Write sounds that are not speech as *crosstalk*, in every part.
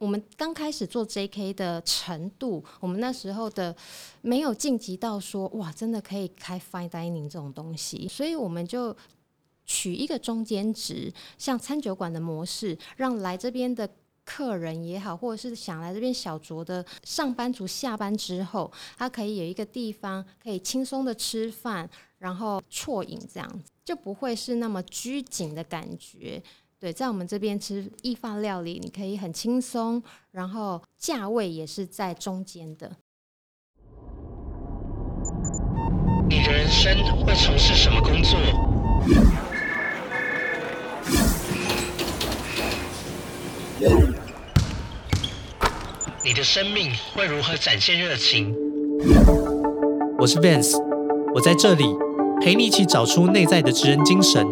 我们刚开始做 J.K. 的程度，我们那时候的没有晋级到说哇，真的可以开 Fine Dining 这种东西，所以我们就取一个中间值，像餐酒馆的模式，让来这边的。客人也好，或者是想来这边小酌的上班族，下班之后，他可以有一个地方可以轻松的吃饭，然后啜饮，这样子就不会是那么拘谨的感觉。对，在我们这边吃意法料理，你可以很轻松，然后价位也是在中间的。你的人生会从事什么工作？你的生命会如何展现热情？我是 Vance，我在这里陪你一起找出内在的职人精神，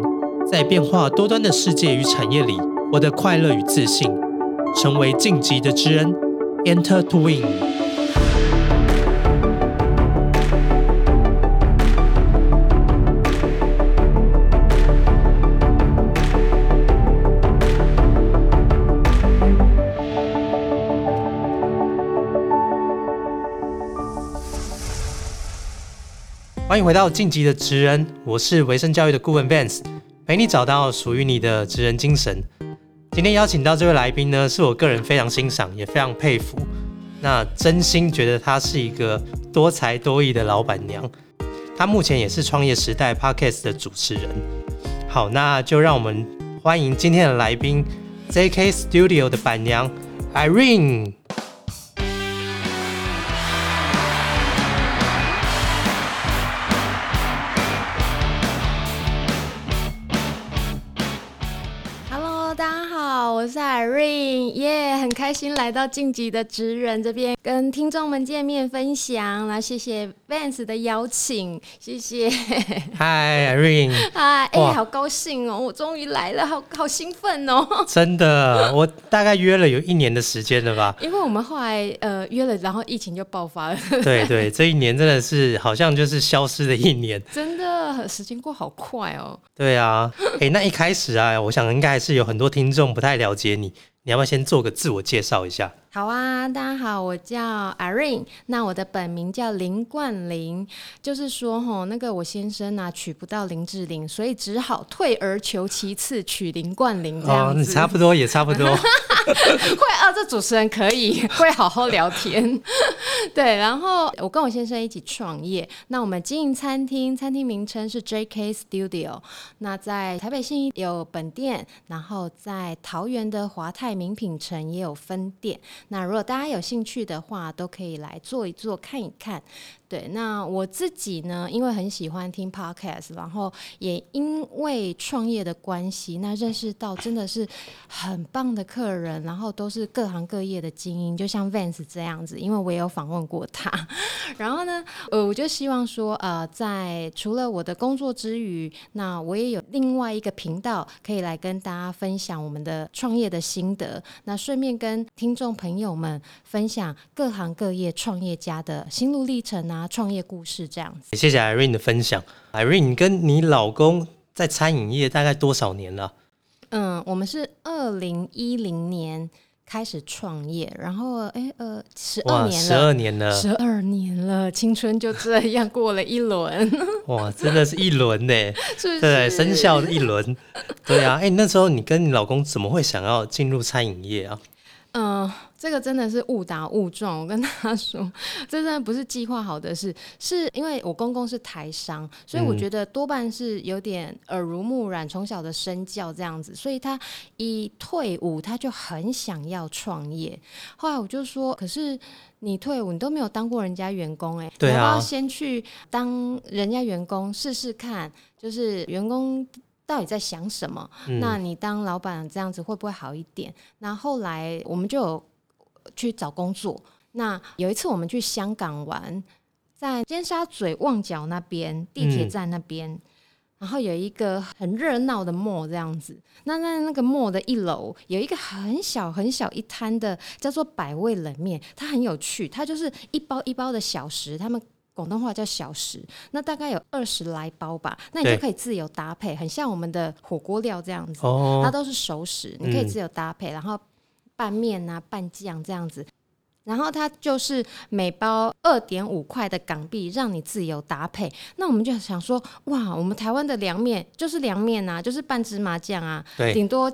在变化多端的世界与产业里，获得快乐与自信，成为晋级的职人，Enter to Win。欢迎回到晋级的职人，我是维生教育的顾问 Vance，陪你找到属于你的职人精神。今天邀请到这位来宾呢，是我个人非常欣赏也非常佩服，那真心觉得她是一个多才多艺的老板娘。她目前也是创业时代 Podcast 的主持人。好，那就让我们欢迎今天的来宾 JK Studio 的板娘 Irene。开心来到晋级的职人这边，跟听众们见面分享，来谢谢 Vance 的邀请，谢谢。*laughs* Hi Irene，嗨，哎，好高兴哦，我终于来了，好好兴奋哦。*laughs* 真的，我大概约了有一年的时间了吧？*laughs* 因为我们后来呃约了，然后疫情就爆发了。对对，这一年真的是好像就是消失的一年。真的，时间过好快哦。对啊，哎，那一开始啊，我想应该还是有很多听众不太了解你。你要不要先做个自我介绍一下？好啊，大家好，我叫 Irene，那我的本名叫林冠霖，就是说吼，那个我先生啊娶不到林志玲，所以只好退而求其次娶林冠霖这样子。你差不多也差不多。*laughs* *laughs* 会啊，这主持人可以 *laughs* 会好好聊天。*laughs* 对，然后我跟我先生一起创业，那我们经营餐厅，餐厅名称是 J.K. Studio。那在台北信有本店，然后在桃园的华泰名品城也有分店。那如果大家有兴趣的话，都可以来做一做看一看。对，那我自己呢，因为很喜欢听 podcast，然后也因为创业的关系，那认识到真的是很棒的客人，然后都是各行各业的精英，就像 Vance 这样子，因为我也有访问过他。*laughs* 然后呢，呃，我就希望说，呃，在除了我的工作之余，那我也有另外一个频道可以来跟大家分享我们的创业的心得，那顺便跟听众朋友们分享各行各业创业家的心路历程啊。创业故事这样子，谢谢 Irene 的分享。Irene，你跟你老公在餐饮业大概多少年了？嗯，我们是二零一零年开始创业，然后哎呃，十二年了，十二年了，十二年了，青春就这样过了一轮。*laughs* 哇，真的是一轮呢，*laughs* 对，生肖一轮。对啊，哎，那时候你跟你老公怎么会想要进入餐饮业啊？嗯。这个真的是误打误撞，我跟他说，*laughs* 这真的不是计划好的事，是因为我公公是台商，所以我觉得多半是有点耳濡目染，从小的身教这样子，所以他一退伍他就很想要创业。后来我就说，可是你退伍你都没有当过人家员工，哎，对啊，先去当人家员工试试看，就是员工。到底在想什么？那你当老板这样子会不会好一点？那后来我们就有去找工作。那有一次我们去香港玩，在尖沙咀旺角那边地铁站那边，然后有一个很热闹的 mall 这样子。那那那个 mall 的一楼有一个很小很小一摊的，叫做百味冷面，它很有趣，它就是一包一包的小食，他们。广东话叫小食，那大概有二十来包吧，那你就可以自由搭配，很像我们的火锅料这样子，它都是熟食，你可以自由搭配，然后拌面啊、拌酱这样子。然后它就是每包二点五块的港币，让你自由搭配。那我们就想说，哇，我们台湾的凉面就是凉面啊，就是拌芝麻酱啊，对顶多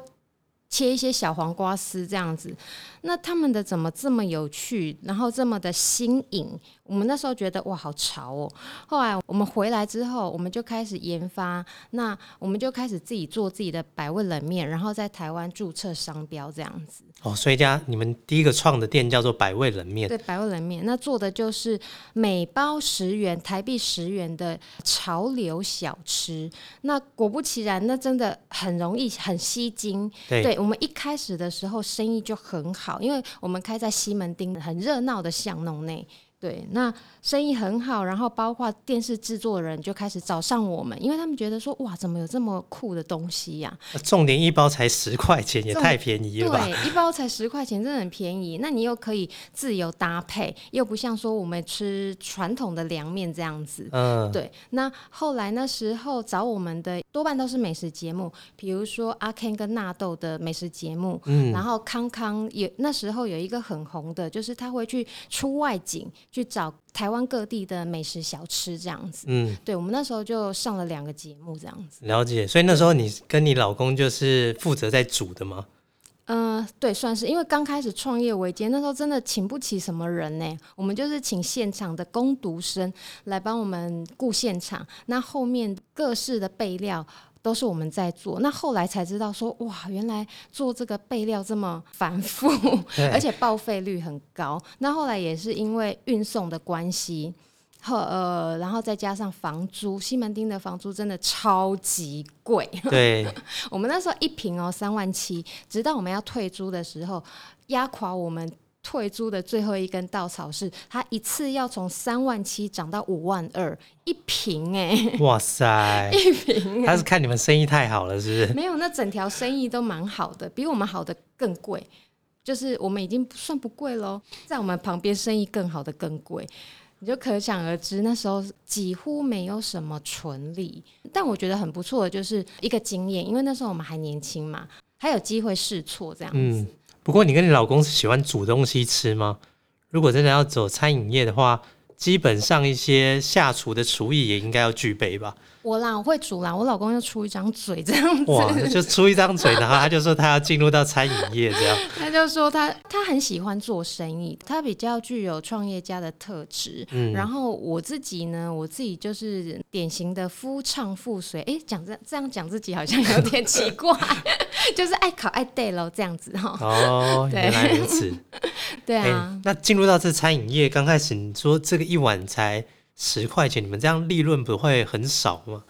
切一些小黄瓜丝这样子。那他们的怎么这么有趣，然后这么的新颖？我们那时候觉得哇，好潮哦。后来我们回来之后，我们就开始研发，那我们就开始自己做自己的百味冷面，然后在台湾注册商标这样子。哦，所以家你们第一个创的店叫做百味冷面，对，百味冷面，那做的就是每包十元台币十元的潮流小吃。那果不其然，那真的很容易，很吸睛。对对我们一开始的时候生意就很好，因为我们开在西门町很热闹的巷弄内。对，那生意很好，然后包括电视制作人就开始找上我们，因为他们觉得说，哇，怎么有这么酷的东西呀、重点一包才十块钱，也太便宜了吧？对，一包才十块钱，真的很便宜。那你又可以自由搭配，又不像说我们吃传统的凉面这样子。嗯，对，那后来那时候找我们的多半都是美食节目，比如说阿 Ken 跟纳豆的美食节目，嗯然后康康也那时候有一个很红的，就是他会去出外景去找台湾各地的美食小吃这样子。嗯，对，我们那时候就上了两个节目这样子。了解。所以那时候你跟你老公就是负责在煮的吗？嗯、对，算是，因为刚开始创业维艰，那时候真的请不起什么人呢，我们就是请现场的工读生来帮我们顾现场，那后面各式的备料。都是我们在做，那后来才知道说，哇，原来做这个备料这么繁复，而且报废率很高。那后来也是因为运送的关系，和呃，然后再加上房租，西门町的房租真的超级贵。对，*laughs* 我们那时候一平哦三万七，直到我们要退租的时候，压垮我们退租的最后一根稻草是，它一次要从三万七涨到五万二一平哎、哇塞，*laughs* 一平他是看你们生意太好了，是不是？没有，那整条生意都蛮好的，比我们好的更贵。就是我们已经算不贵喽，在我们旁边生意更好的更贵，你就可想而知，那时候几乎没有什么纯利。但我觉得很不错的就是一个经验，因为那时候我们还年轻嘛，还有机会试错这样子。嗯，不过你跟你老公是喜欢煮东西吃吗？如果真的要走餐饮业的话，基本上一些下厨的厨艺也应该要具备吧？我啦，我会煮啦，我老公就出一张嘴这样子，哇，就出一张嘴，然后他就说他要进入到餐饮业这样。*laughs* 他就说他他很喜欢做生意，他比较具有创业家的特质。嗯，然后我自己呢，我自己就是典型的夫唱妇随。哎，讲这这样讲自己好像有点奇怪，*laughs* 就是爱考爱对喽这样子哈。哦，对 *laughs* 原来如此。哎、对啊，那进入到这餐饮业，刚开始你说这个一碗才十块钱，你们这样利润不会很少吗？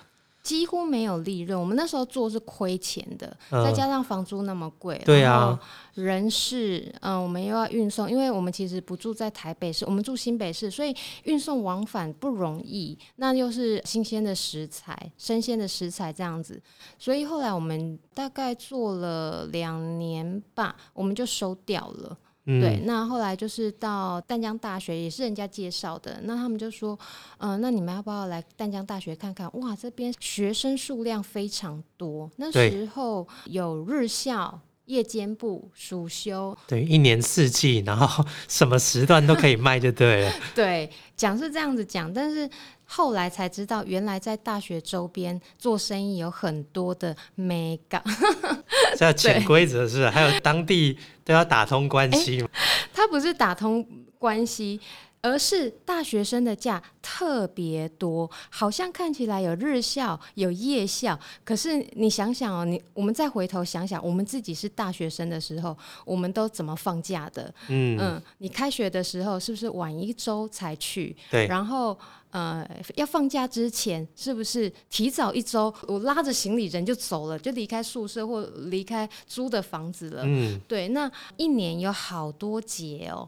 几乎没有利润。我们那时候做是亏钱的，嗯再加上房租那么贵，对啊人事，嗯、我们又要运送，因为我们其实不住在台北市，我们住新北市，所以运送往返不容易。那又是新鲜的食材、生鲜的食材这样子，所以后来我们大概做了两年吧，我们就收掉了。嗯，对，那后来就是到淡江大学，也是人家介绍的。那他们就说，嗯、那你们要不要来淡江大学看看？哇，这边学生数量非常多。那对时候有日校、夜间部、暑休，对，一年四季，然后什么时段都可以卖就对了。*laughs* 对，讲是这样子讲，但是后来才知道，原来在大学周边做生意有很多的 mega，*laughs* 这要潜规则是？还有当地都要打通关系嘛。它不是打通关系。而是大学生的假特别多，好像看起来有日校有夜校，可是你想想哦，你我们再回头想想，我们自己是大学生的时候，我们都怎么放假的？嗯，嗯，你开学的时候是不是晚一周才去？对，然后呃，要放假之前是不是提早一周，我拉着行李人就走了，就离开宿舍或离开租的房子了？嗯，对，那一年有好多节哦。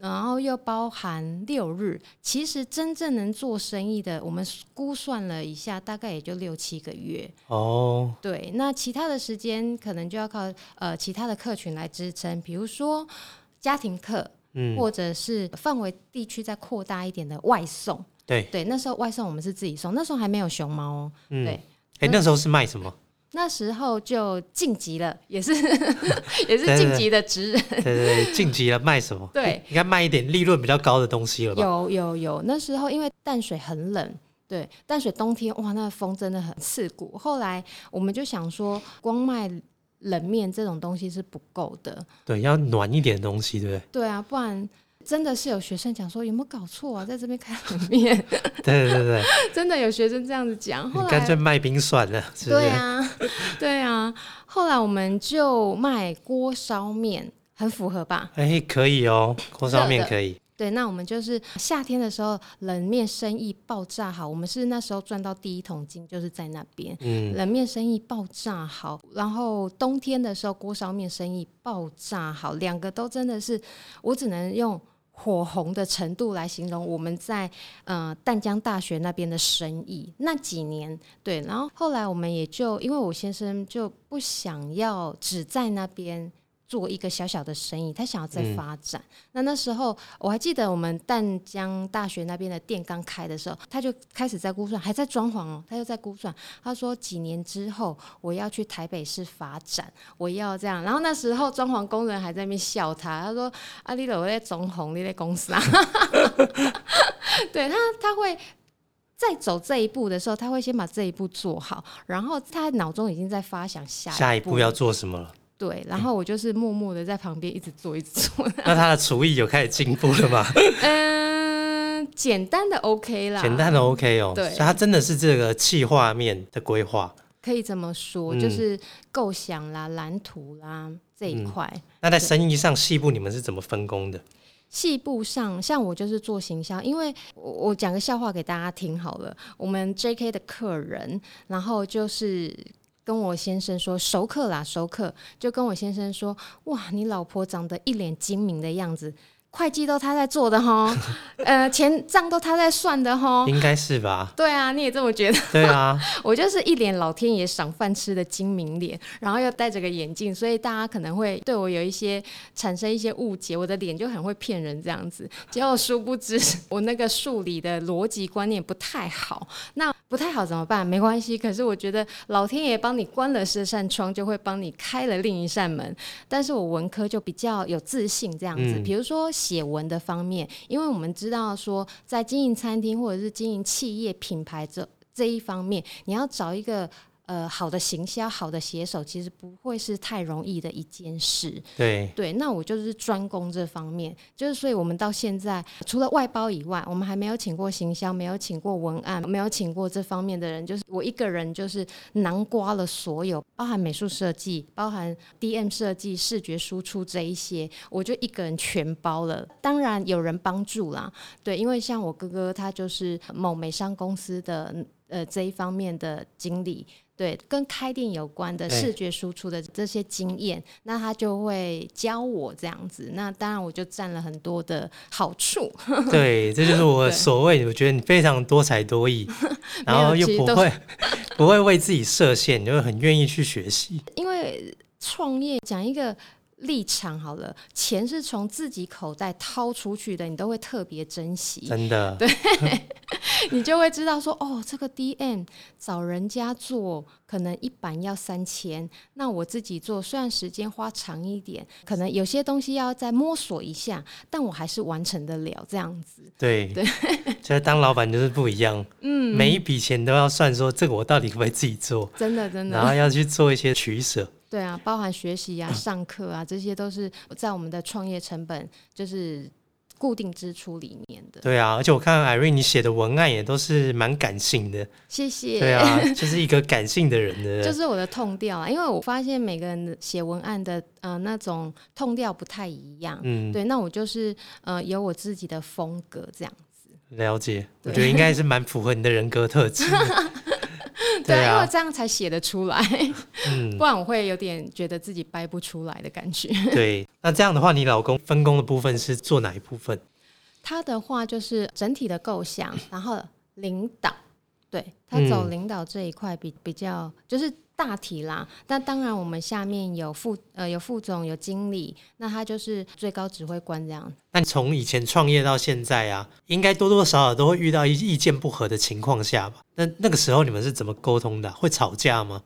然后又包含六日，其实真正能做生意的，我们估算了一下，大概也就六七个月。哦，对，那其他的时间可能就要靠呃其他的客群来支撑，比如说家庭客，嗯，或者是范围地区再扩大一点的外送。对，对，那时候外送我们是自己送，那时候还没有熊猫哦。嗯，对哎、那时候是卖什么？那时候就晋级了，也是 *laughs* 也是晋级的职人。对对对，晋级了卖什么？对，应该卖一点利润比较高的东西了吧？有有有，那时候因为淡水很冷，对，淡水冬天哇，那风真的很刺骨。后来我们就想说，光卖冷面这种东西是不够的，对，要暖一点的东西，对不对？对啊，不然真的是有学生讲说有没有搞错啊，在这边开冷面，对对对对，*laughs* 真的有学生这样子讲。后来干脆卖冰算了，是是？对啊，*laughs* 对啊，后来我们就卖锅烧面，很符合吧？哎，可以哦，锅烧面可以。对，那我们就是夏天的时候冷面生意爆炸好，我们是那时候赚到第一桶金，就是在那边。嗯，冷面生意爆炸好，然后冬天的时候锅烧面生意爆炸好，两个都真的是，我只能用火红的程度来形容我们在呃淡江大学那边的生意那几年。对，然后后来我们也就因为我先生就不想要只在那边。做一个小小的生意，他想要再发展。那那时候我还记得，我们淡江大学那边的店刚开的时候，他就开始在估算，还在装潢哦，他就在估算。他说几年之后我要去台北市发展，我要这样。然后那时候装潢工人还在那边笑他，他说：“啊，你我在中红，你在公司啊。*laughs* ”对他，他会。在走这一步的时候，他会先把这一步做好，然后他脑中已经在发想下下一步要做什么了？对，然后我就是默默的在旁边一直做，一直做。*laughs* 那他的厨艺有开始进步了吗？*laughs* 嗯，简单的 OK 啦，简单的 OK 哦，对所以他真的是这个企划面的规划。可以这么说，嗯就是构想啦、蓝图啦这一块。那在生意上，细部你们是怎么分工的？细部上，像我就是做行销，因为我我讲个笑话给大家听好了。我们 J.K. 的客人，然后就是跟我先生说熟客啦，熟客。就跟我先生说，哇，你老婆长得一脸精明的样子，会计都他在做的哈，*laughs* 呃，钱账都他在算的哈。应该是吧？对啊，你也这么觉得？对啊，*laughs* 我就是一脸老天爷赏饭吃的精明脸，然后又戴着个眼镜，所以大家可能会对我有一些产生一些误解，我的脸就很会骗人这样子。结果殊不知 *laughs* 我那个数理的逻辑观念不太好，那不太好怎么办？没关系，可是我觉得老天爷帮你关了这扇窗，就会帮你开了另一扇门。但是我文科就比较有自信这样子，嗯比如说写文的方面，因为我们知道说在经营餐厅或者是经营企业品牌这这一方面，你要找一个呃好的行销、好的写手，其实不会是太容易的一件事。对，对，那我就是专攻这方面，就是所以我们到现在除了外包以外，我们还没有请过行销，没有请过文案，没有请过这方面的人，就是我一个人就是囊括了所有，包含美术设计、包含 DM 设计、视觉输出这一些，我就一个人全包了。当然有人帮助啦，对，因为像我哥哥他就是某美商公司的呃这一方面的经理。对，跟开店有关的对视觉输出的这些经验，那他就会教我这样子。那当然，我就占了很多的好处。*laughs* 对，这就是我对所谓，我觉得你非常多才多艺，*laughs* 然后又不会 *laughs* 不会为自己设限，你就会很愿意去学习。因为创业讲一个立场好了，钱是从自己口袋掏出去的，你都会特别珍惜。真的，你就会知道说，哦，这个 DM 找人家做可能一版要三千，那我自己做虽然时间花长一点，可能有些东西要再摸索一下，但我还是完成得了这样子。对，对，所 *laughs* 以当老板就是不一样，嗯，每一笔钱都要算，说这个我到底可不可以自己做，真的，真的。然后要去做一些取舍。对啊，包含学习啊、上课啊，这些都是在我们的创业成本就是固定支出里面的。对啊，而且我看 Irene 你写的文案也都是蛮感性的，谢谢。对啊，就是一个感性的人的，*laughs* 就是我的痛调啊，因为我发现每个人的写文案的呃那种痛调不太一样。嗯，对，那我就是呃有我自己的风格这样子。了解，我对觉得应该是蛮符合你的人格特质的。*laughs* *laughs* 对啊，因为啊，这样才写得出来，嗯，不然我会有点觉得自己掰不出来的感觉。对。那这样的话，你老公分工的部分是做哪一部分？他的话就是整体的构想，然后领导，对他走嗯领导这一块比比较就是大体啦。但当然我们下面有副呃有副总有经理，那他就是最高指挥官这样。但从以前创业到现在啊，应该多多少少都会遇到意意见不合的情况下吧？那那个时候你们是怎么沟通的啊？会吵架吗？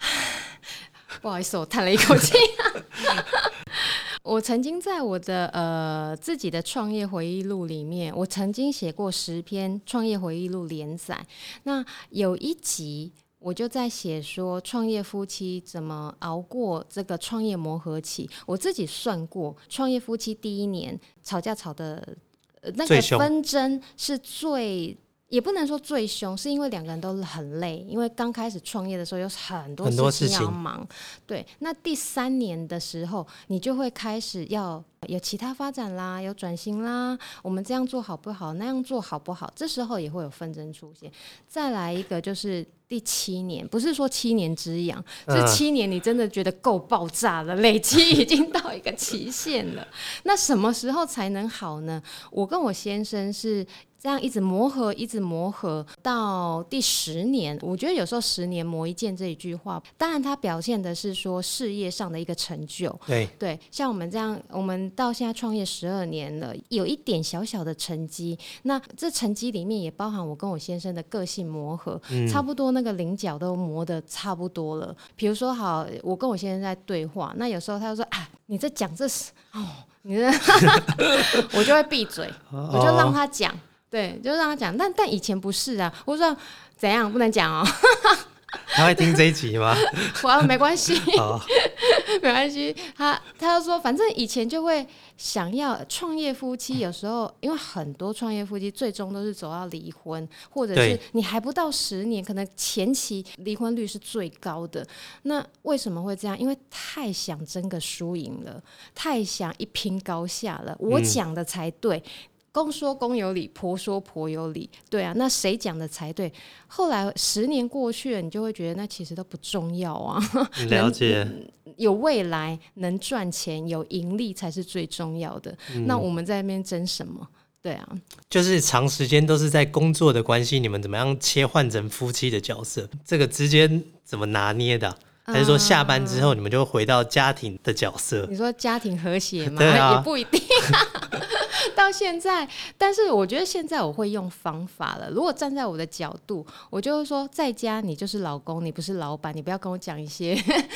*sighs* 不好意思，我叹了一口气。*laughs* 我曾经在我的呃自己的创业回忆录里面，我曾经写过十篇创业回忆录连载。那有一集我就在写说，创业夫妻怎么熬过这个创业磨合期。我自己算过，创业夫妻第一年吵架吵的、呃、那个纷争是最。也不能说最凶，是因为两个人都很累，因为刚开始创业的时候有很多很多事事情要忙。对，那第三年的时候，你就会开始要有其他发展啦，有转型啦，我们这样做好不好？那样做好不好？这时候也会有纷争出现。再来一个就是第七年，不是说七年之痒，嗯这七年你真的觉得够爆炸了，累积 *laughs* 已经到一个期限了。那什么时候才能好呢？我跟我先生是。这样一直磨合，一直磨合到第十年，我觉得有时候十年磨一剑这一句话，当然它表现的是说事业上的一个成就，对，对，像我们这样，我们到现在创业十二年了，有一点小小的成绩。那这成绩里面也包含我跟我先生的个性磨合，差不多那个棱角都磨得差不多了。比如说，好，我跟我先生在对话，那有时候他就说啊，你在讲这是哦，你这，*laughs* 我就会闭嘴，我就让他讲，对，就让他讲。但但以前不是啊，我说怎样不能讲哦，*laughs* 他会听这一集吗？我说没关系。好，没关系，*laughs* *laughs* 他他就说，反正以前就会想要创业夫妻，有时候因为很多创业夫妻最终都是走到离婚，或者是你还不到十年，可能前期离婚率是最高的。那为什么会这样？因为太想争个输赢了，太想一拼高下了，我讲的才对。公说公有理，婆说婆有理，对啊，那谁讲的才对？后来十年过去了，你就会觉得那其实都不重要啊。*laughs* 了解。*laughs* 有未来、能赚钱、有盈利才是最重要的。那我们在那边争什么？对啊，就是长时间都是在工作的关系，你们怎么样切换成夫妻的角色？这个之间怎么拿捏的啊、还是说下班之后你们就回到家庭的角色？你说家庭和谐吗？对啊。*laughs* 也不一定、*laughs* 到现在，但是我觉得现在我会用方法了。如果站在我的角度，我就会说，在家你就是老公，你不是老板，你不要跟我讲一些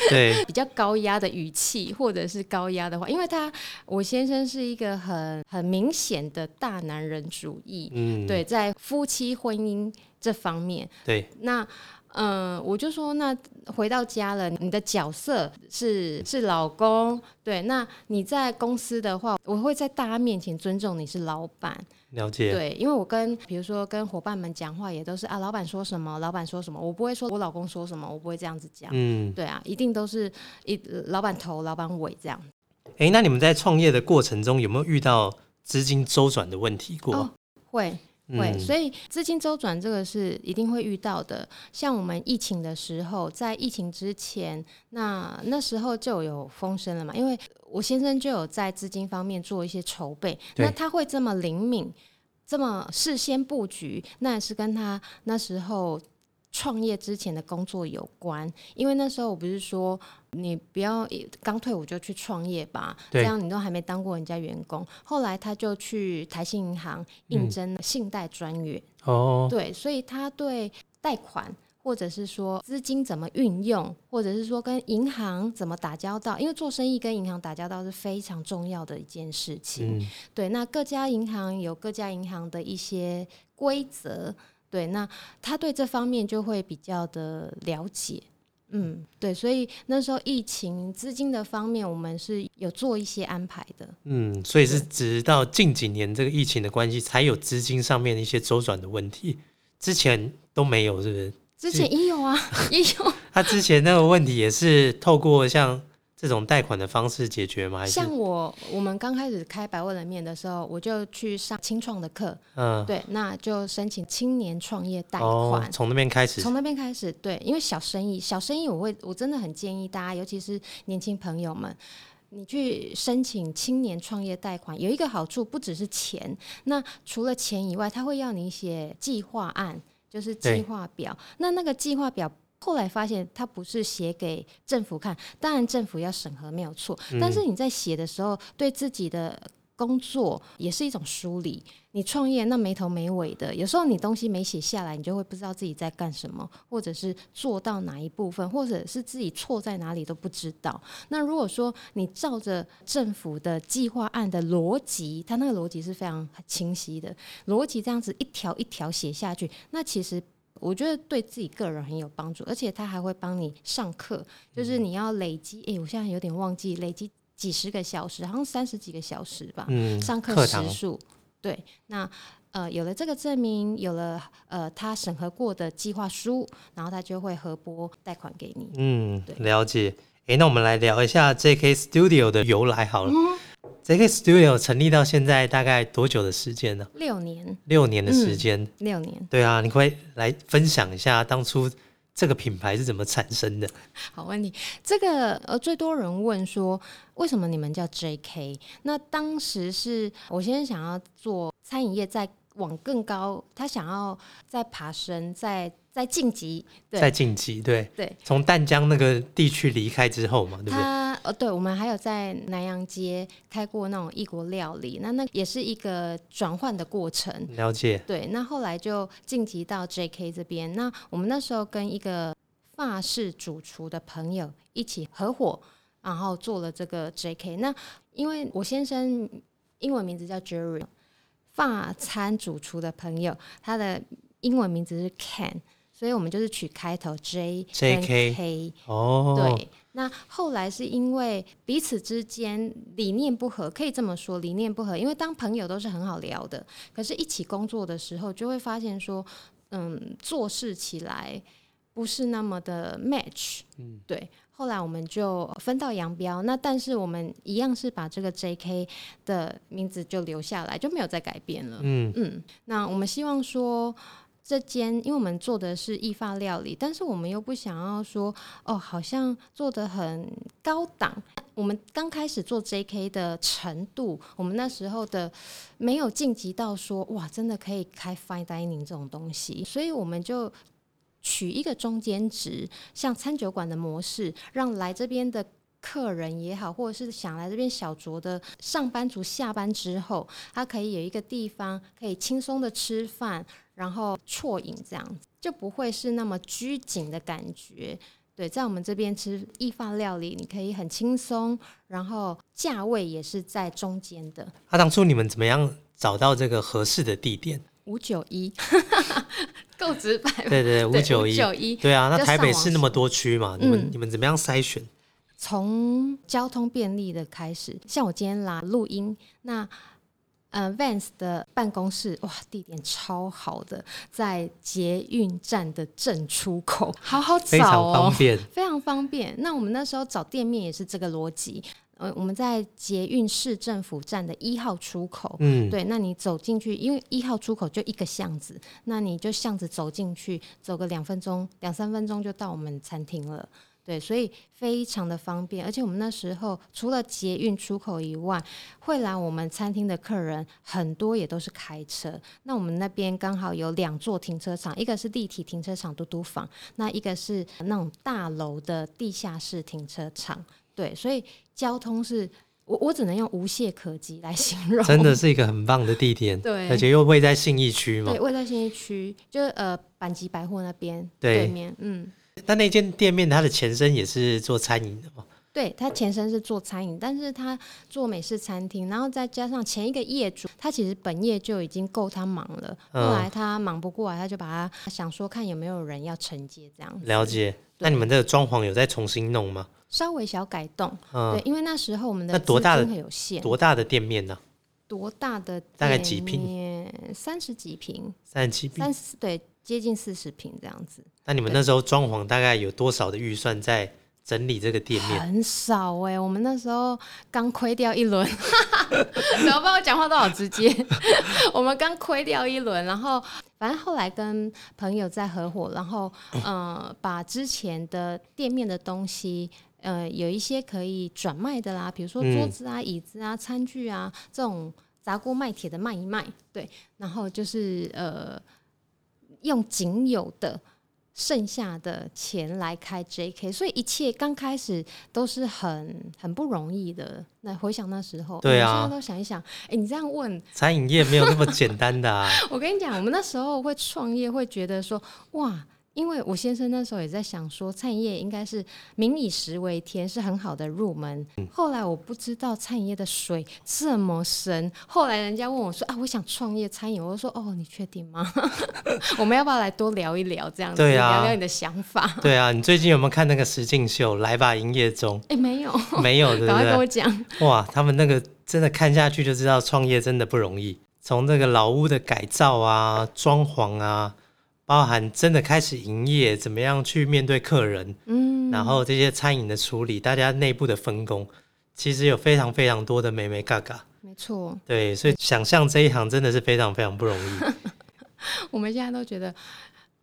对，*laughs* 比较高压的语气，或者是高压的话，因为他我先生是一个很很明显的大男人主义，嗯，对，在夫妻婚姻这方面，对，那嗯、我就说，那回到家了，你的角色是是老公，对，那你在公司的话，我会在大家面前尊重你是老板，了解。对，因为我跟比如说跟伙伴们讲话也都是啊，老板说什么，老板说什么，我不会说我老公说什么，我不会这样子讲，嗯，对啊，一定都是一老板头，老板尾这样。哎、那你们在创业的过程中有没有遇到资金周转的问题过？哦会会，嗯所以资金周转这个是一定会遇到的。像我们疫情的时候，在疫情之前，那那时候就有风声了嘛，因为我先生就有在资金方面做一些筹备，那他会这么灵敏，这么事先布局，那也是跟他那时候。创业之前的工作有关，因为那时候我不是说你不要一刚退伍就去创业吧，这样你都还没当过人家员工。后来他就去台信银行应征信贷专员，哦，对，所以他对贷款或者是说资金怎么运用，或者是说跟银行怎么打交道，因为做生意跟银行打交道是非常重要的一件事情。嗯，对，那各家银行有各家银行的一些规则，对，那他对这方面就会比较的了解。嗯，对，所以那时候疫情资金的方面，我们是有做一些安排的。嗯，所以是直到近几年这个疫情的关系，才有资金上面的一些周转的问题，之前都没有，是不是？之前也有啊，*laughs* 也有。他 *laughs* 之前那个问题也是透过像这种贷款的方式解决吗？还是像我我们刚开始开百万人面的时候，我就去上清创的课，嗯，对，那就申请青年创业贷哦款。，从那边开始，从那边开始，对，因为小生意，小生意我会，我真的很建议大家，尤其是年轻朋友们，你去申请青年创业贷款，有一个好处，不只是钱，那除了钱以外，他会要你写计划案，就是计划表。那那个计划表后来发现，它不是写给政府看，当然政府要审核没有错，但是你在写的时候，对自己的工作也是一种梳理。你创业那没头没尾的，有时候你东西没写下来，你就会不知道自己在干什么，或者是做到哪一部分，或者是自己错在哪里都不知道。那如果说你照着政府的计划案的逻辑，它那个逻辑是非常清晰的，逻辑这样子一条一条写下去，那其实我觉得对自己个人很有帮助，而且他还会帮你上课，就是你要累积。诶，我现在有点忘记累积几十个小时，好像三十几个小时吧，嗯，上课时数。对，那呃有了这个证明，有了呃他审核过的计划书，然后他就会核拨贷款给你。嗯对，了解。诶，那我们来聊一下 J.K. Studio 的由来好了。嗯 J.K. Studio 成立到现在大概多久的时间呢？六年，六年的时间。六年，对啊，你可以来分享一下当初这个品牌是怎么产生的？好问题。这个呃最多人问说，为什么你们叫 J.K.？那当时是我先想要做餐饮业，在往更高，他想要再爬升，再再晋级。对再晋级，对，对，从淡江那个地区离开之后嘛，对不对？他呃，对，我们还有在南洋街开过那种异国料理，那那也是一个转换的过程。了解，对，那后来就晋级到 J.K. 这边。那我们那时候跟一个法式主厨的朋友一起合伙，然后做了这个 J.K. 那因为我先生英文名字叫 Jerry，法餐主厨的朋友，他的英文名字是 Ken，所以我们就是取开头 J 跟 JK K。哦，对，那后来是因为彼此之间理念不合，可以这么说，理念不合。因为当朋友都是很好聊的，可是一起工作的时候，就会发现说，嗯，做事起来不是那么的 match。嗯，对。后来我们就分道扬镳，那但是我们一样是把这个 J.K. 的名字就留下来，就没有再改变了。嗯，嗯，那我们希望说。这间，因为我们做的是意法料理，但是我们又不想要说哦，好像做的很高档。我们刚开始做 J.K. 的程度，我们那时候的没有晋级到说哇，真的可以开 fine dining 这种东西，所以我们就取一个中间值，像餐酒馆的模式，让来这边的客人也好，或者是想来这边小酌的上班族下班之后，他可以有一个地方可以轻松的吃饭，然后啜饮这样子，就不会是那么拘谨的感觉。对，在我们这边吃意法料理，你可以很轻松，然后价位也是在中间的，那、当初你们怎么样找到这个合适的地点？五九一，*laughs* 够直白。对对对，五九一，九一，对啊，那台北市那么多区嘛，你们嗯你们怎么样筛选？从交通便利的开始，像我今天来录音，那呃 Vans 的办公室哇，地点超好的，在捷运站的正出口，好好非常找哦方，便，非常方便。那我们那时候找店面也是这个逻辑，呃，我们在捷运市政府站的一号出口。嗯，对，那你走进去，因为一号出口就一个巷子，那你就巷子走进去，走个两分钟、两三分钟就到我们餐厅了。对，所以非常的方便，而且我们那时候除了捷运出口以外，会来我们餐厅的客人很多也都是开车。那我们那边刚好有两座停车场，一个是立体停车场嘟嘟房，那一个是那种大楼的地下室停车场。对，所以交通是我我只能用无懈可击来形容，真的是一个很棒的地点，对而且又位在信义区嘛对，。位在信义区，就是呃板吉百货那边对对面，嗯。那那间店面它的前身也是做餐饮的嘛？对，它前身是做餐饮，但是他做美式餐厅，然后再加上前一个业主，他其实本业就已经够他忙了，嗯后来他忙不过来，他就把他想说看有没有人要承接这样子，了解。那你们这个装潢有再重新弄吗？稍微小改动，嗯对，，因为那时候我们的那多大的有限，多大的店面呢、多大的大概几平？三十几平，三十七平。三十对，接近四十平这样子。那你们那时候装潢大概有多少的预算在整理这个店面？很少哎、我们那时候刚亏掉一轮，*laughs* 怎么办？我讲话都好直接。*laughs* 我们刚亏掉一轮，然后反正后来跟朋友在合伙，然后呃，把之前的店面的东西。呃，有一些可以转卖的啦，比如说桌子啊、椅子啊、餐具啊这种砸锅卖铁的卖一卖，对，然后就是呃，用仅有的剩下的钱来开 JK，所以一切刚开始都是很很不容易的。那回想那时候，对啊我现在都想一想，哎、你这样问，餐饮业没有那么简单的啊。*laughs* 我跟你讲，我们那时候会创业，会觉得说，哇。因为我先生那时候也在想说，餐饮业应该是民以食为天，是很好的入门。后来我不知道餐饮业的水这么深，后来人家问我说啊，我想创业餐饮，我就说哦，你确定吗？*laughs* 我们要不要来多聊一聊这样子，对啊聊聊你的想法？对啊，你最近有没有看那个实境秀《来吧营业中哎、没有，》？没有，对赶快跟我？讲。哇，他们那个真的看下去就知道创业真的不容易。从这个老屋的改造啊、装潢啊，包含真的开始营业，怎么样去面对客人，嗯，然后这些餐饮的处理，大家内部的分工，其实有非常非常多的美美嘎嘎。没错，对，所以想象这一行真的是非常非常不容易。*laughs* 我们现在都觉得。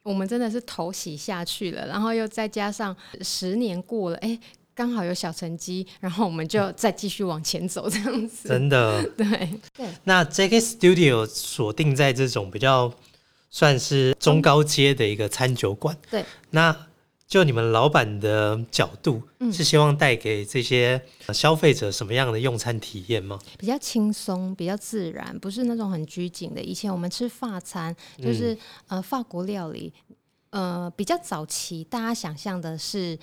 我们真的是头洗下去了，然后又再加上十年过了，哎，刚好有小成绩，然后我们就再继续往前走，这样子。真的。对 *laughs* 对，那 JK Studio 锁定在这种比较算是中高阶的一个餐酒馆。对，那就你们老板的角度，嗯是希望带给这些呃消费者什么样的用餐体验吗？比较轻松，比较自然，不是那种很拘谨的。以前我们吃法餐，就是、呃法国料理，呃比较早期，大家想象的是。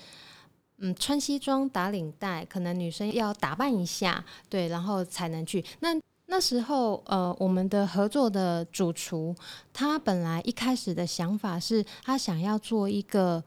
嗯，穿西装打领带，可能女生要打扮一下，对，然后才能去。那那时候，呃，我们的合作的主厨，他本来一开始的想法是他想要做一个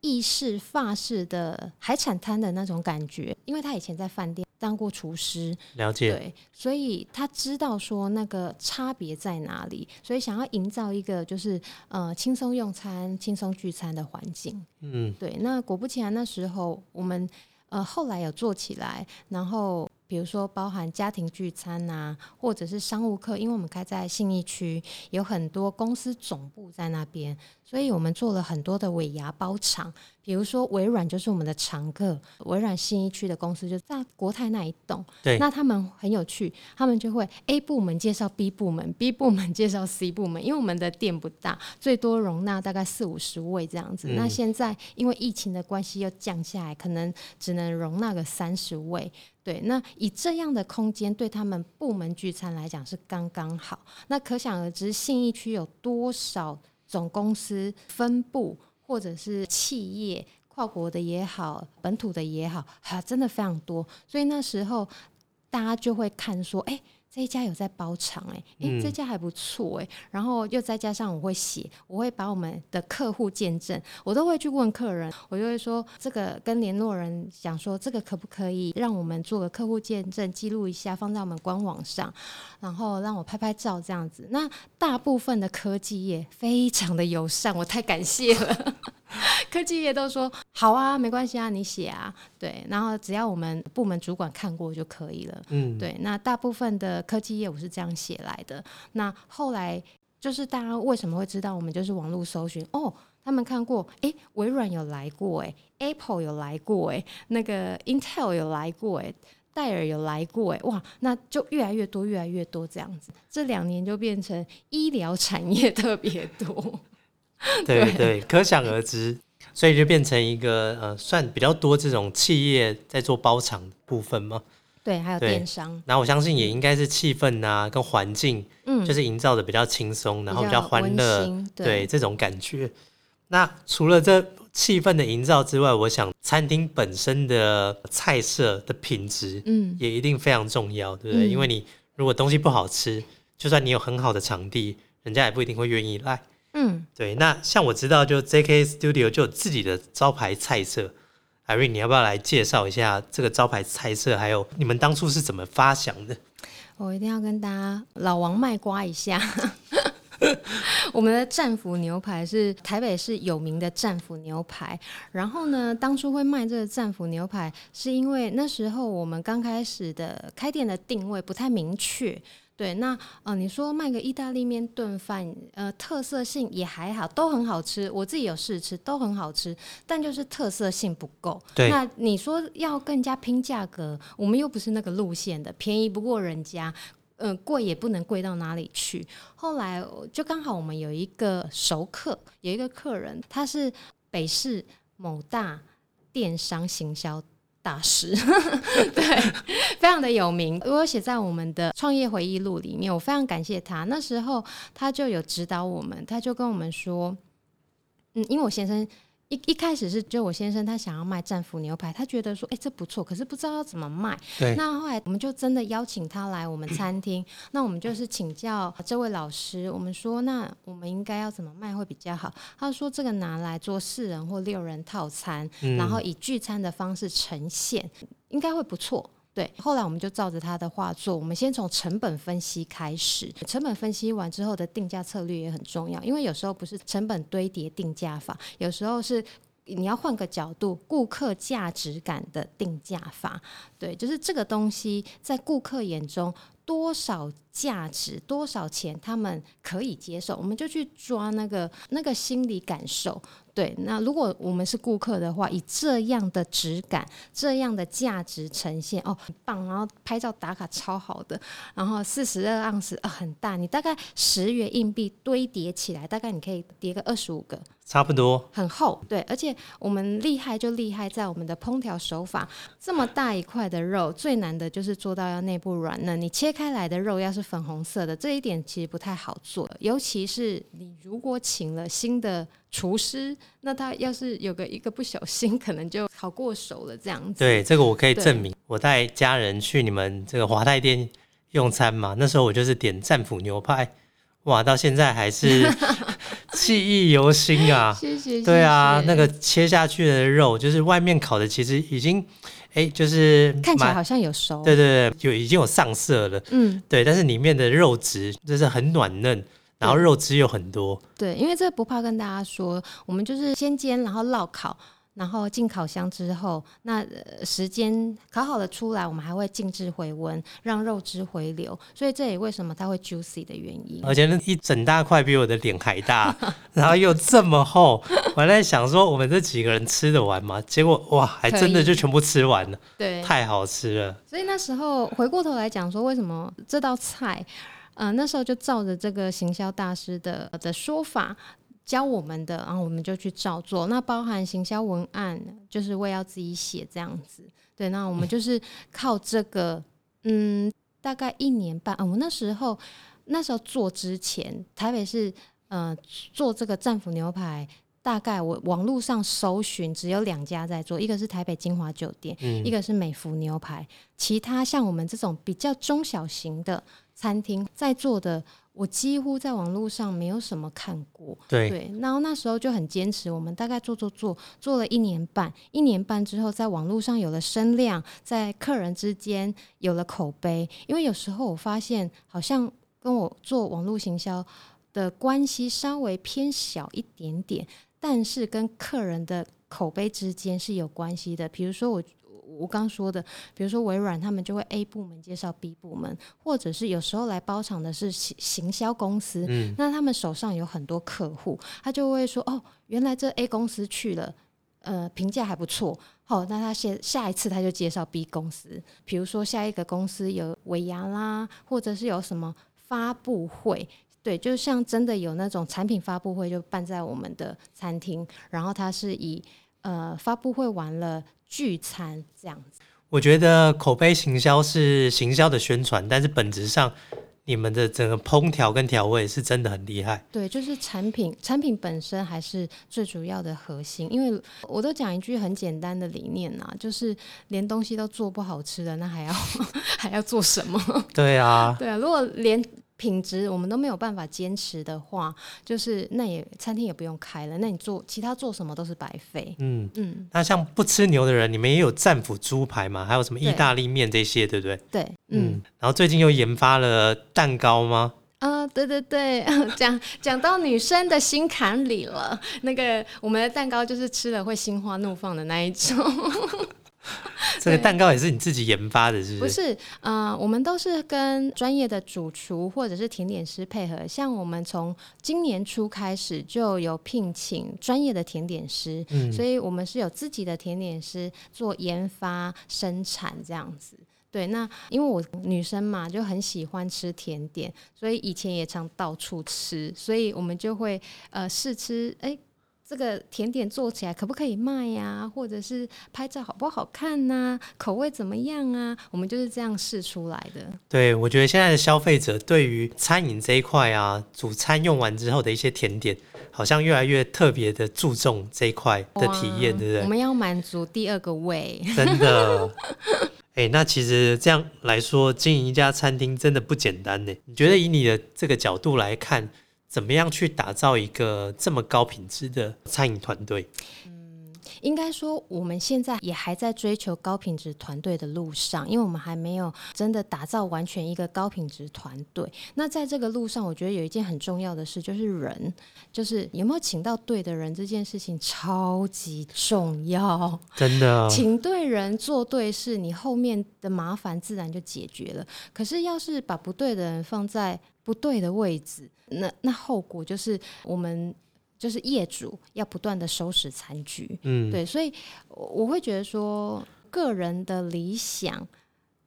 意式、法式的海产摊的那种感觉，因为他以前在饭店当过厨师，了解，对，所以他知道说那个差别在哪里，所以想要营造一个就是呃轻松用餐、轻松聚餐的环境。嗯，对，那果不其然，那时候我们呃后来有做起来，然后比如说包含家庭聚餐呐、或者是商务客，因为我们开在信义区，有很多公司总部在那边，所以我们做了很多的尾牙包场。比如说微软就是我们的常客，微软信义区的公司就在国泰那一栋，对那他们很有趣，他们就会 A 部门介绍 B 部门，B 部门介绍 C 部门，因为我们的店不大，最多容纳大概四五十位这样子。嗯那现在因为疫情的关系又降下来，可能只能容纳个三十位。对，那以这样的空间对他们部门聚餐来讲是刚刚好。那可想而知，信义区有多少总公司分部或者是企业，跨国的也好，本土的也好，哈、真的非常多。所以那时候大家就会看说，哎、这一家有在包场、哎，哎，嗯这家还不错，哎，然后又再加上我会写，我会把我们的客户见证，我都会去问客人，我就会说这个跟联络人讲说，这个可不可以让我们做个客户见证，记录一下，放在我们官网上，然后让我拍拍照这样子。那大部分的科技业非常的友善，我太感谢了。*laughs* 科技业都说好啊，没关系啊，你写啊，对，然后只要我们部门主管看过就可以了。嗯，对，那大部分的科技业我是这样写来的。那后来就是大家为什么会知道我们就是网络搜寻哦？他们看过，诶，微软有来过，诶 a p p l e 有来过，诶，那个 Intel 有来过，诶。戴尔有来过，诶，哇，那就越来越多，越来越多这样子。这两年就变成医疗产业特别多。*laughs* 对对，可想而知，所以就变成一个呃，算比较多这种企业在做包场的部分吗。对，还有电商，然后我相信也应该是气氛啊，跟环境，嗯，就是营造的比较轻松，然后比较欢乐，对对这种感觉。那除了这气氛的营造之外，我想餐厅本身的菜色的品质嗯，也一定非常重要，对不对？嗯因为你如果东西不好吃，就算你有很好的场地，人家也不一定会愿意来。嗯，对，那像我知道，就 J.K. Studio 就有自己的招牌菜色。艾瑞，你要不要来介绍一下这个招牌菜色？还有你们当初是怎么发想的？*laughs* 我一定要跟大家老王卖瓜一下。*laughs* 我们的战斧牛排是台北市有名的战斧牛排，然后呢，当初会卖这个战斧牛排，是因为那时候我们刚开始的开店的定位不太明确。对，那呃，你说卖个意大利面炖饭，呃，特色性也还好，都很好吃。我自己有试吃，都很好吃，但就是特色性不够。对那你说要更加拼价格，我们又不是那个路线的，便宜不过人家，嗯，贵也不能贵到哪里去。后来就刚好我们有一个熟客，有一个客人，他是北市某大电商行销大师，*laughs* 对，非常的有名。我写在我们的创业回忆录里面，我非常感谢他。那时候他就有指导我们，他就跟我们说，嗯，因为我先生。一一开始是就我先生他想要卖战斧牛排，他觉得说哎这不错，可是不知道要怎么卖。对。那后来我们就真的邀请他来我们餐厅，那我们就是请教这位老师，我们说那我们应该要怎么卖会比较好？他说这个拿来做四人或六人套餐，然后以聚餐的方式呈现，应该会不错。对，后来我们就照着他的话做。我们先从成本分析开始，成本分析完之后的定价策略也很重要，因为有时候不是成本堆叠定价法，有时候是你要换个角度，顾客价值感的定价法。对，就是这个东西在顾客眼中多少价值、多少钱，他们可以接受，我们就去抓那个那个心理感受。对，那如果我们是顾客的话，以这样的质感、这样的价值呈现，哦，很棒，然后拍照打卡超好的，然后四十二盎司啊，很大，你大概十元硬币堆叠起来，大概你可以叠个二十五个，差不多，很厚。对，而且我们厉害就厉害在我们的烹调手法，这么大一块的肉，最难的就是做到要内部软嫩。你切开来的肉要是粉红色的，这一点其实不太好做，尤其是你如果请了新的。厨师，那他要是有个一个不小心，可能就烤过手了这样子。对，这个我可以证明。我带家人去你们这个华泰店用餐嘛，那时候我就是点战斧牛排，哇，到现在还是 *laughs* 记忆犹新啊。*laughs* 谢谢。对啊，那个切下去的肉，就是外面烤的，其实已经，哎，就是看起来好像有熟。对对对，有已经有上色了。嗯，对，但是里面的肉质就是很软嫩。然后肉汁又很多，对，因为这不怕跟大家说，我们就是先煎，然后烙烤，然后进烤箱之后，那时间烤好了出来，我们还会静置回温，让肉汁回流，所以这也为什么它会 juicy 的原因。而且那一整大块比我的脸还大，然后又这么厚，我在想说我们这几个人吃得完吗？结果哇，还真的就全部吃完了，对，太好吃了。所以那时候回过头来讲说，为什么这道菜？嗯，那时候就照着这个行销大师的的说法教我们的，然后我们就去照做。那包含行销文案，就是我也要自己写这样子。对，那我们就是靠这个，嗯，大概一年半。啊，我那时候那时候做之前，台北是呃做这个战斧牛排，大概我网络上搜寻只有两家在做，一个是台北金华酒店，一个是美孚牛排。其他像我们这种比较中小型的。餐厅在做的，我几乎在网络上没有什么看过。对，然后那时候就很坚持，我们大概做做做做了一年半，一年半之后，在网络上有了声量，在客人之间有了口碑。因为有时候我发现，好像跟我做网络行销的关系稍微偏小一点点，但是跟客人的口碑之间是有关系的。比如说我。我刚说的，比如说微软，他们就会 A 部门介绍 B 部门，或者是有时候来包场的是行行销公司，那他们手上有很多客户，他就会说：“哦，原来这 A 公司去了，呃，评价还不错。好，那他下下一次他就介绍 B 公司，比如说下一个公司有尾牙啦，或者是有什么发布会，对，就像真的有那种产品发布会，就办在我们的餐厅，然后他是以呃发布会完了。”聚餐这样子，我觉得口碑行销是行销的宣传，但是本质上你们的整个烹调跟调味是真的很厉害。对，就是产品，产品本身还是最主要的核心。因为我都讲一句很简单的理念呐，就是连东西都做不好吃的，那还要 *laughs* 还要做什么？对啊，对啊，如果连。品质我们都没有办法坚持的话，就是那也餐厅也不用开了。那你做其他做什么都是白费。嗯嗯。那像不吃牛的人，你们也有战斧猪排嘛？还有什么意大利面这些，对不对？对，嗯。然后最近又研发了蛋糕吗？啊，对对对，*laughs* 讲讲到女生的心坎里了。那个我们的蛋糕就是吃了会心花怒放的那一种。*laughs* 这个蛋糕也是你自己研发的，是不是？不是，呃，我们都是跟专业的主厨或者是甜点师配合。像我们从今年初开始就有聘请专业的甜点师，嗯所以我们是有自己的甜点师做研发、生产这样子。对，那因为我女生嘛，就很喜欢吃甜点，所以以前也常到处吃，所以我们就会呃试吃，哎、这个甜点做起来可不可以卖呀、或者是拍照好不好看呐、口味怎么样啊？我们就是这样试出来的。对，我觉得现在的消费者对于餐饮这一块啊，主餐用完之后的一些甜点，好像越来越特别的注重这一块的体验，哇对不对？我们要满足第二个胃。真的。*laughs* 哎、那其实这样来说，经营一家餐厅真的不简单呢。你觉得以你的这个角度来看，怎么样去打造一个这么高品质的餐饮团队？应该说，我们现在也还在追求高品质团队的路上，因为我们还没有真的打造完全一个高品质团队。那在这个路上，我觉得有一件很重要的事，就是人，就是有没有请到对的人，这件事情超级重要。*laughs* 真的，请对人做对事，你后面的麻烦自然就解决了。可是要是把不对的人放在不对的位置，那那后果就是我们就是业主要不断的收拾残局。嗯，对，所以我我会觉得说，个人的理想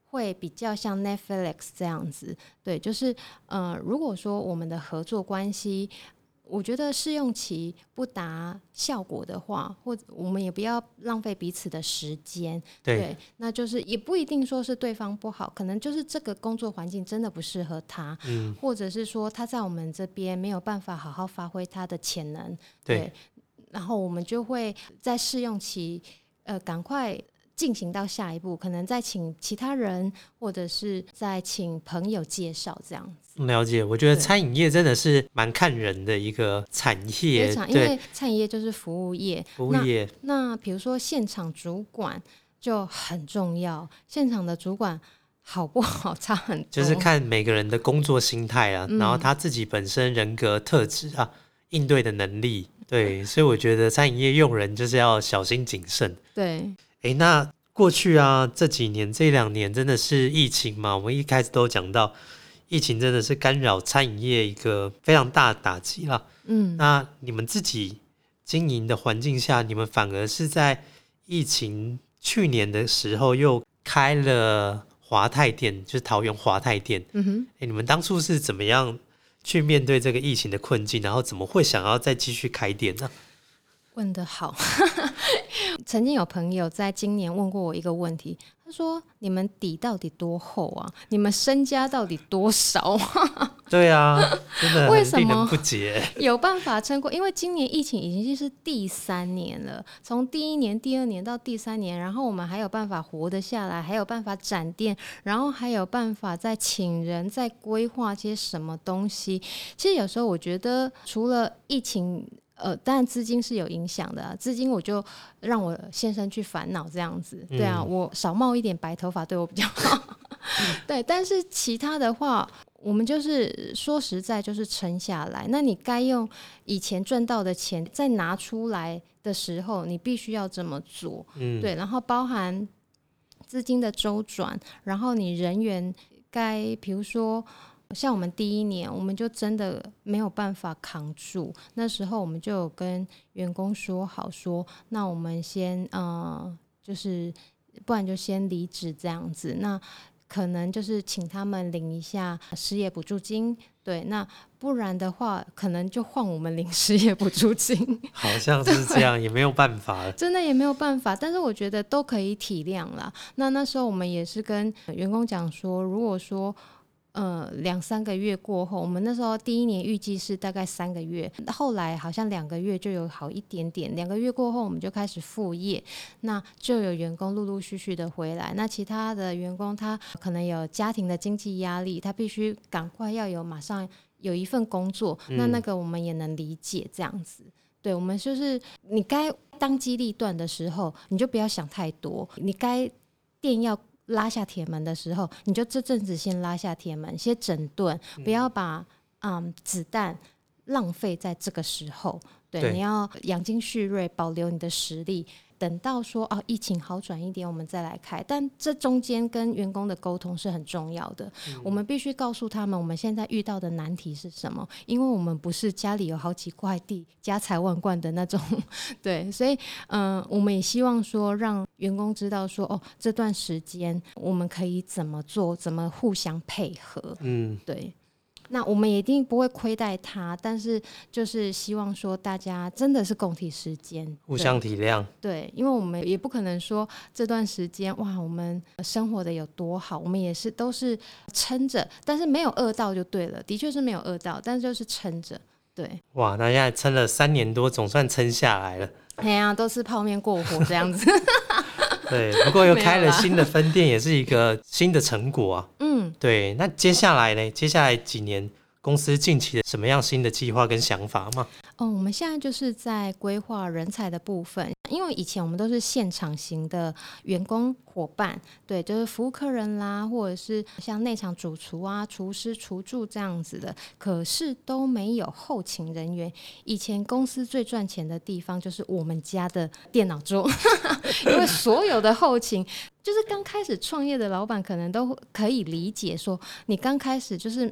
会比较像 Netflix 这样子。对，就是呃，如果说我们的合作关系，我觉得试用期不达效果的话，或者我们也不要浪费彼此的时间。对，那就是也不一定说是对方不好，可能就是这个工作环境真的不适合他，嗯，或者是说他在我们这边没有办法好好发挥他的潜能。对，然后我们就会在试用期，呃，赶快进行到下一步，可能再请其他人，或者是再请朋友介绍这样子。了解。我觉得餐饮业真的是蛮看人的一个产业因对，为餐饮业就是服务业，服务业，那比如说现场主管就很重要，现场的主管好不好差很多，就是看每个人的工作心态啊，嗯然后他自己本身人格特质啊，应对的能力。对，所以我觉得餐饮业用人就是要小心谨慎。对，诶，那过去啊这几年这两年真的是疫情嘛，我们一开始都讲到，疫情真的是干扰餐饮业一个非常大的打击啦。嗯，那你们自己经营的环境下，你们反而是在疫情去年的时候又开了华泰店，就是桃园华泰店。嗯哼。诶，你们当初是怎么样去面对这个疫情的困境，然后怎么会想要再继续开店呢？问得好，*laughs* 曾经有朋友在今年问过我一个问题，他说：“你们底到底多厚啊？你们身家到底多少啊？*laughs* 对啊，真的 *laughs* 为什么不解。有办法撑过？因为今年疫情已经是第三年了，从第一年、第二年到第三年，然后我们还有办法活得下来，还有办法展店，然后还有办法再请人、再规划些什么东西。其实有时候我觉得，除了疫情。呃，当然资金是有影响的、啊，资金我就让我先生去烦恼这样子，对啊，嗯我少冒一点白头发对我比较好，*laughs* 对，但是其他的话，我们就是说实在就是撑下来。那你该用以前赚到的钱再拿出来的时候，你必须要这么做，嗯，对，然后包含资金的周转，然后你人员该，比如说。像我们第一年，我们就真的没有办法扛住。那时候我们就有跟员工说好说，那我们先呃，就是不然就先离职这样子。那可能就是请他们领一下失业补助金，对，那不然的话，可能就换我们领失业补助金。好像是这样，也没有办法了。*laughs* 真的也没有办法，但是我觉得都可以体谅啦。那那时候我们也是跟员工讲说，如果说呃两三个月过后，我们那时候第一年预计是大概三个月，后来好像两个月就有好一点点，两个月过后我们就开始副业，那就有员工陆陆续续的回来。那其他的员工他可能有家庭的经济压力，他必须赶快要有马上有一份工作，那那个我们也能理解这样子。对，我们就是你该当机立断的时候，你就不要想太多；你该店要拉下铁门的时候，你就这阵子先拉下铁门，先整顿，不要把嗯子弹浪费在这个时候。对，对你要养精蓄锐，保留你的实力。等到说哦疫情好转一点，我们再来开。但这中间跟员工的沟通是很重要的，我们必须告诉他们我们现在遇到的难题是什么，因为我们不是家里有好几块地、家财万贯的那种，对，所以嗯、我们也希望说让员工知道说哦这段时间我们可以怎么做，怎么互相配合，嗯，对。那我们也一定不会亏待他，但是就是希望说大家真的是共体时间，互相体谅。对，因为我们也不可能说这段时间哇，我们生活的有多好，我们也是都是撑着，但是没有饿到就对了，的确是没有饿到，但是就是撑着。对，哇，那现在撑了三年多，总算撑下来了。哎呀、都是泡面过活这样子。对，不过又开了新的分店，也是一个新的成果啊。嗯，对，那接下来呢？接下来几年，公司近期的什么样新的计划跟想法吗？哦，我们现在就是在规划人才的部分，因为以前我们都是现场型的员工伙伴，对，就是服务客人啦，或者是像内场主厨啊、厨师、厨助这样子的，可是都没有后勤人员。以前公司最赚钱的地方就是我们家的电脑桌，*laughs* 因为所有的后勤。就是刚开始创业的老板可能都可以理解说，你刚开始就是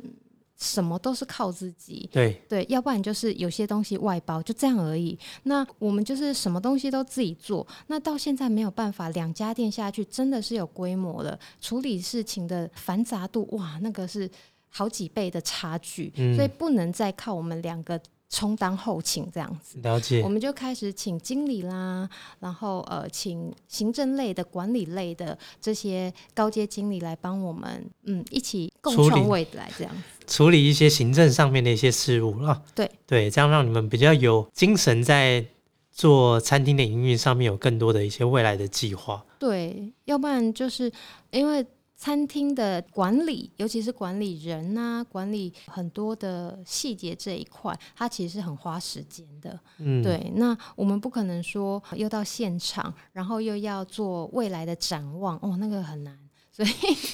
什么都是靠自己，对，对，要不然就是有些东西外包，就这样而已。那我们就是什么东西都自己做，那到现在没有办法，两家店下去真的是有规模了，处理事情的繁杂度，哇，那个是好几倍的差距，嗯。所以不能再靠我们两个充当后勤这样子。了解我。们就开始请经理啦，然后呃，请行政类的、管理类的这些高阶经理来帮我们，嗯，一起共创未来这样。处理一些行政上面的一些事务啊。对对，这样让你们比较有精神，在做餐厅的营运上面有更多的一些未来的计划。对，要不然就是因为餐厅的管理，尤其是管理人呐、管理很多的细节这一块，它其实是很花时间的。嗯，，对，那我们不可能说又到现场，然后又要做未来的展望，哦，那个很难。所以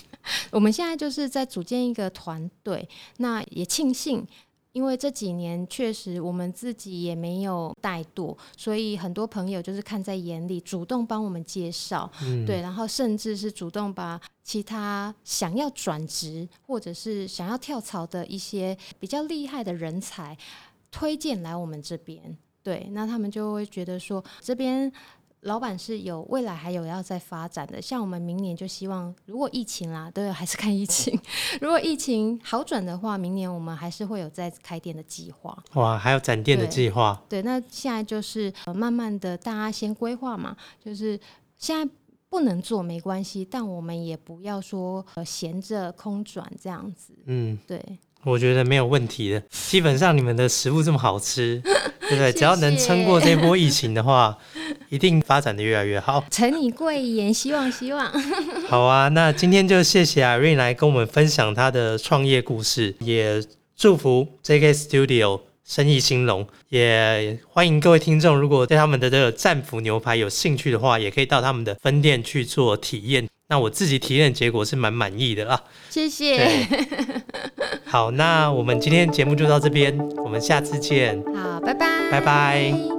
*laughs* 我们现在就是在组建一个团队，那也庆幸。因为这几年确实我们自己也没有怠惰，所以很多朋友就是看在眼里，主动帮我们介绍，嗯，对，然后甚至是主动把其他想要转职或者是想要跳槽的一些比较厉害的人才推荐来我们这边。对，那他们就会觉得说这边。老板是有未来还有要再发展的，像我们明年就希望，如果疫情啦，对，还是看疫情。*laughs* 如果疫情好转的话，明年我们还是会有再开店的计划。哇，还有展店的计划。对，那现在就是、呃、慢慢的大家先规划嘛，就是现在不能做没关系，但我们也不要说呃闲着空转这样子。嗯，对，我觉得没有问题的。基本上你们的食物这么好吃，对不对？*laughs* 谢只要能撑过这波 *laughs* 疫情的话，*laughs* 一定发展的越来越好。承你贵言，希望希望。*laughs* 好啊，那今天就谢谢 Irene 来跟我们分享她的创业故事，也祝福 JK Studio 生意兴隆，也欢迎各位听众，如果对他们的这个战斧牛排有兴趣的话，也可以到他们的分店去做体验。那我自己体验的结果是蛮满意的啦。谢谢，好，那我们今天节目就到这边，我们下次见，好，拜拜，拜拜。